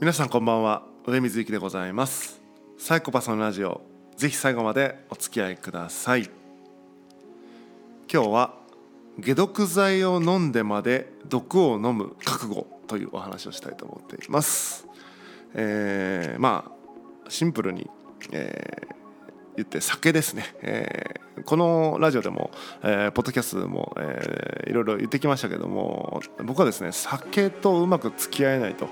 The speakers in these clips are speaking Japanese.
皆さんこんばんは。上水幸でございます。サイコパスのラジオ。ぜひ最後までお付き合いください。今日は解毒剤を飲んでまで毒を飲む覚悟というお話をしたいと思っています。えー、まあシンプルに、えー言って酒ですね、えー、このラジオでも、えー、ポッドキャストでも、えー、いろいろ言ってきましたけども僕はですね酒とうまく付き合えないと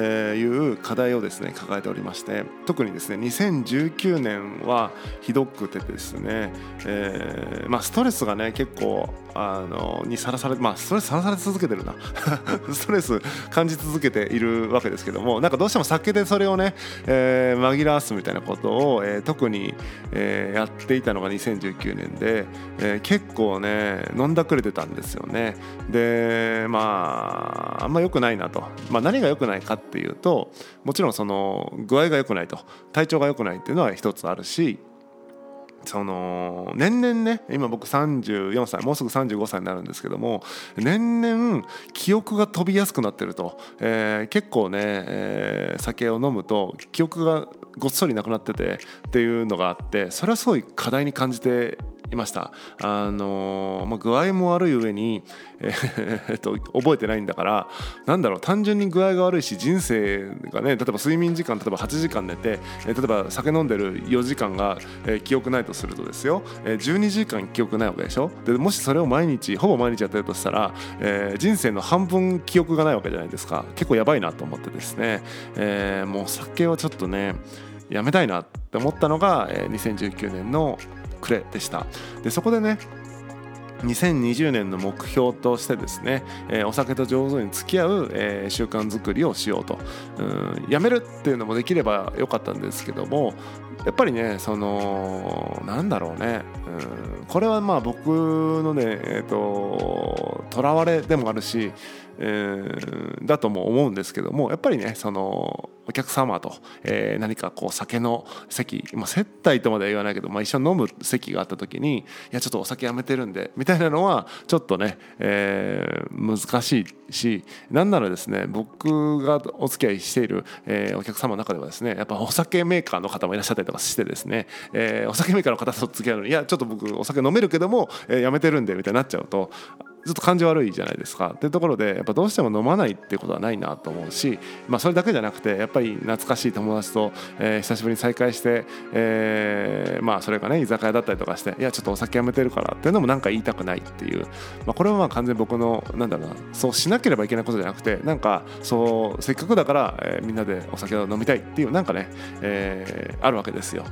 いう課題をですね抱えておりまして特にですね2019年はひどくてですね、えーまあ、ストレスがね結構あのにさらされまあストレスさらされ続けてるな。ストレス感じ続けているわけですけどもなんかどうしても酒でそれをね、えー、紛らわすみたいなことを、えー、特に、えー、やっていたのが2019年で、えー、結構ね飲んだくれてたんですよね。でまああんま良くないなと、まあ、何が良くないかっていうともちろんその具合が良くないと体調が良くないっていうのは一つあるしその年々ね今僕34歳もうすぐ35歳になるんですけども年々記憶が飛びやすくなってると、えー、結構ね、えー、酒を飲むと記憶がごっそりなくなっててっていうのがあってそれはすごい課題に感じていました。あのまあ、具合も悪い上に、えー、っと覚えてないんだからなんだろう単純に具合が悪いし人生がね例えば睡眠時間例えば8時間寝て、えー、例えば酒飲んでる4時間が、えー、記憶ないとするとですよ、えー、12時間記憶ないわけでしょ？でもしそれを毎日ほぼ毎日やってるとしたら、えー、人生の半分記憶がないわけじゃないですか。結構やばいなと思ってですね、えー、もう酒をちょっとねやめたいなって思ったのが、えー、2019年の暮れでした。でそこでね2020年の目標としてですね、えー、お酒と上手に付き合う、えー、習慣づくりをしようと。うんやめるっていうのもできればよかったんですけどもやっぱりねそのなんだろうね。うんこれはまあ僕のねえっ、ー、ととらわれでもあるしえー、だとも思うんですけどもやっぱりねそのお客様と、えー、何かこう酒の席、まあ、接待とまでは言わないけど、まあ、一緒に飲む席があった時にいやちょっとお酒やめてるんでみたいなのはちょっとね、えー、難しいしなんならですね僕がお付き合いしている、えー、お客様の中ではですねやっぱお酒メーカーの方もいらっしゃったりとかしてですね、えー、お酒メーカーの方と付き合うのにいやちょっと僕お酒飲めるけども、えー、やめてるんでみたいになっちゃうとずっと感じ悪いじゃないですかっていうところでやっぱどうしても飲まないってことはないなと思うし、まあ、それだけじゃなくてやっぱり懐かしい友達と、えー、久しぶりに再会して、えー、まあそれがね居酒屋だったりとかしていやちょっとお酒やめてるからっていうのもなんか言いたくないっていう、まあ、これはまあ完全に僕のなんだろうなそうしなければいけないことじゃなくてなんかそうせっかくだから、えー、みんなでお酒を飲みたいっていうなんかね、えー、あるわけですよ。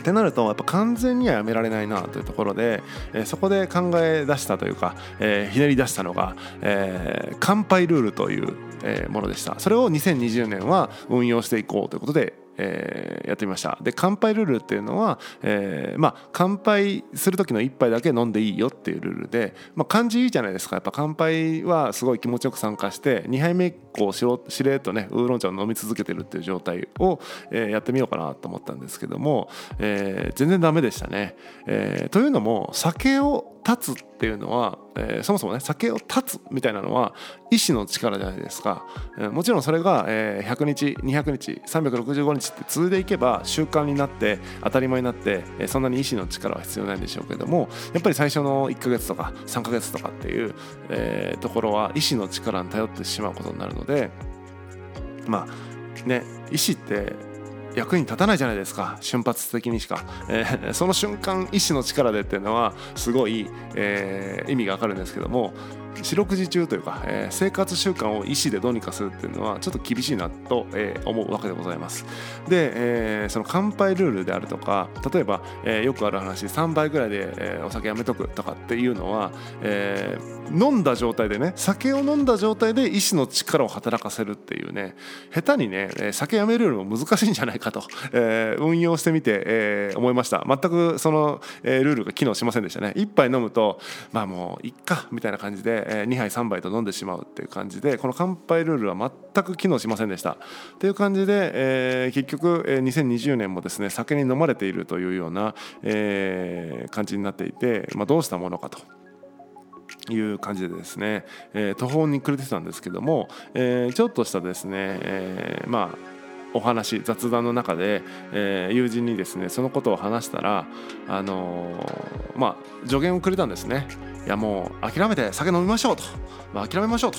ってなるとやっぱ完全にはやめられないなというところで、えー、そこで考え出したというか、えー、ひねり出したのが、えー、乾杯ルールという、えー、ものでした。それを2020年は運用していこうということでえー、やってみましたで乾杯ルールっていうのは、えー、まあ乾杯する時の1杯だけ飲んでいいよっていうルールで、まあ、感じいいじゃないですかやっぱ乾杯はすごい気持ちよく参加して2杯目以降しろしれっとねウーロン茶を飲み続けてるっていう状態を、えー、やってみようかなと思ったんですけども、え、全然ダメでしたね。え、というのも酒を立つっていうのは、えー、そもそもね酒を立つみたいなのは意志の力じゃないですか、えー、もちろんそれが、えー、100日200日365日って続いていけば習慣になって当たり前になって、えー、そんなに意志の力は必要ないんでしょうけどもやっぱり最初の1ヶ月とか3ヶ月とかっていう、えー、ところは意志の力に頼ってしまうことになるのでまあね意志って役に立たないじゃないですか。瞬発的にしか、えー、その瞬間意志の力でっていうのはすごい、えー、意味がわかるんですけども四六時中というか、えー、生活習慣を意思でどうにかするっていうのはちょっと厳しいなと、えー、思うわけでございます。で、えー、その乾杯ルールであるとか例えば、えー、よくある話3杯ぐらいで、えー、お酒やめとくとかっていうのは、えー、飲んだ状態でね酒を飲んだ状態で意志の力を働かせるっていうね下手にね酒やめるよりも難しいんじゃないかと、えー、運用してみて、えー、思いました全くその、えー、ルールが機能しませんでしたね1杯飲むとまあもういっかみたいな感じでえ2杯3杯と飲んでしまうっていう感じでこの乾杯ルールは全く機能しませんでしたっていう感じで、え、結局、え、2020年もですね酒に飲まれているというような、え、感じになっていて、まあ、どうしたものかと。いう感じでですね、え、途方に暮れてたんですけども、え、ちょっとしたですね、え、まあお話雑談の中で、えー、友人にですねそのことを話したらあのー、まあ助言をくれたんですね。いやもう諦めて酒飲みましょうと、まあ、諦めましょうと。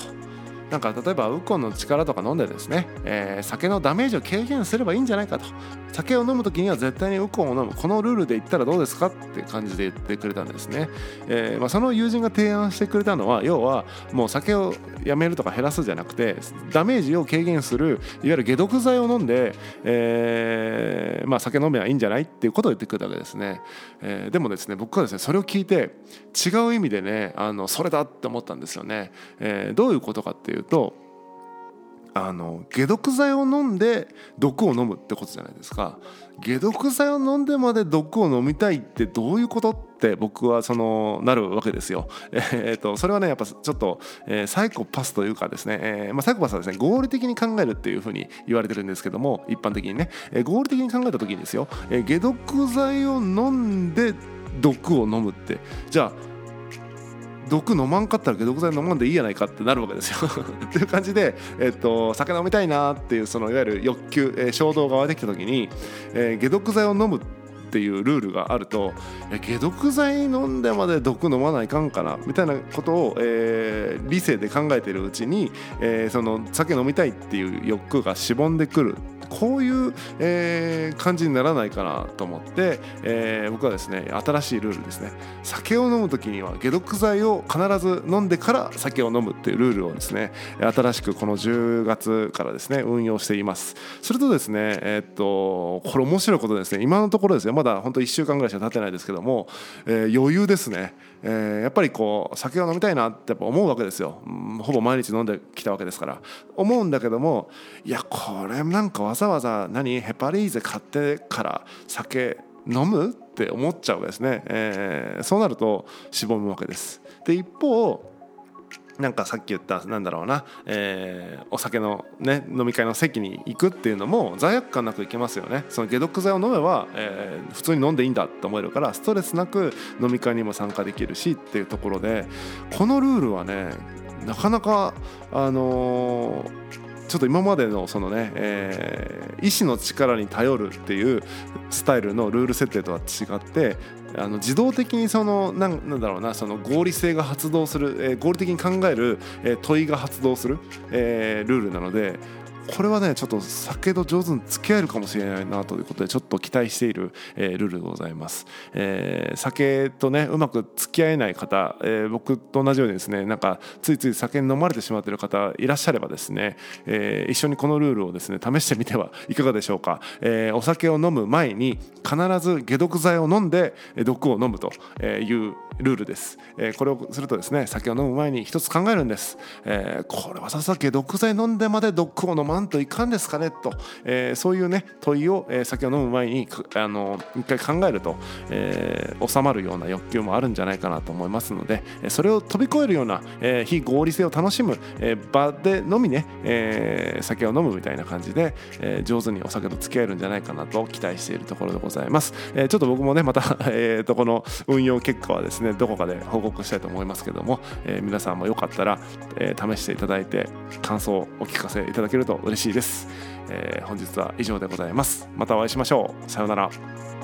なんか例えばウコンの力とか飲んでですね、えー、酒のダメージを軽減すればいいんじゃないかと。酒を飲む時には絶対にウコンを飲む。このルールで言ったらどうですかって感じで言ってくれたんですね、えー、まあ、その友人が提案してくれたのは要はもう酒をやめるとか減らすじゃなくてダメージを軽減するいわゆる解毒剤を飲んで、えー、まあ、酒飲めばいいんじゃないっていうことを言ってくれたわけですね、えー、でもですね僕はですねそれを聞いて違う意味でねあのそれだって思ったんですよね、えどういうことかっていうとあの解毒剤を飲んで毒を飲むってことじゃないですか。解毒剤を飲んでまで毒を飲みたいってどういうことって僕はそのなるわけですよ。えー、とそれはねやっぱちょっと、えー、サイコパスというかですね、えーまあ、サイコパスはですね合理的に考えるっていうふうに言われてるんですけども一般的にね、え、合理的に考えた時にですよ、え、解毒剤を飲んで毒を飲むって。じゃあ毒飲まんかったら解毒剤飲まんでいいやないかってなるわけですよ。っていう感じで、えっと、酒飲みたいなっていうそのいわゆる欲求、えー、衝動が湧いてきた時に、えー、解毒剤を飲むっていうルールがあると解毒剤飲んでまで毒飲まないかんかなみたいなことを、えー、理性で考えているうちに、えー、その酒飲みたいっていう欲がしぼんでくるこういう、えー、感じにならないかなと思って、えー、僕はですね新しいルールですね。酒を飲む時には解毒剤を必ず飲んでから酒を飲むっていうルールをですね新しくこの10月からですね運用しています。するとですねえー、っとこれ面白いことですね。今のところですねまだ本当1週間ぐらいしか経ってないですけども、えー、余裕ですね、えー、やっぱりこう酒を飲みたいなって思うわけですよ、うん、ほぼ毎日飲んできたわけですから。思うんだけどもいやこれなんかわざわざ何ヘパリーゼ買ってから酒飲むって思っちゃうわけですね、えー、そうなるとしぼむわけです。で一方なんかさっき言ったなんだろうな、えー、お酒の、ね、飲み会の席に行くっていうのも罪悪感なくいけますよね。その解毒剤を飲めば、えー、普通に飲んでいいんだって思えるからストレスなく飲み会にも参加できるしっていうところでこのルールはねなかなかあのーちょっと今までのそのね、えー、意志の力に頼るっていうスタイルのルール設定とは違ってあの自動的にそのなんなんだろうなその合理性が発動する、えー、合理的に考える、えー、問いが発動する、えー、ルールなのでこれはねちょっと酒と上手に付き合えるかもしれないなということでちょっと期待している、えー、ルールでございます、えー、酒とねうまく付き合えない方、えー、僕と同じようにですねなんかついつい酒に飲まれてしまっている方いらっしゃればですね、えー、一緒にこのルールをですね試してみてはいかがでしょうか、えー、お酒を飲む前に必ず解毒剤を飲んで毒を飲むというルールです、えー、これをするとですね酒を飲む前に一つ考えるんです、えー、これはささけ毒剤飲んでまで毒を飲まんといかんですかねと、えー、そういうね問いを、えー、酒を飲む前にあの一回考えると、えー、収まるような欲求もあるんじゃないかなと思いますのでそれを飛び越えるような、えー、非合理性を楽しむ、えー、場でのみね、えー、酒を飲むみたいな感じで、えー、上手にお酒と付き合えるんじゃないかなと期待しているところでございます、えー、ちょっと僕もねまた、えー、とこの運用結果はですねねどこかで報告したいと思いますけども、えー、皆さんもよかったら、えー、試していただいて感想をお聞かせいただけると嬉しいです、えー、本日は以上でございます。またお会いしましょう。さようなら。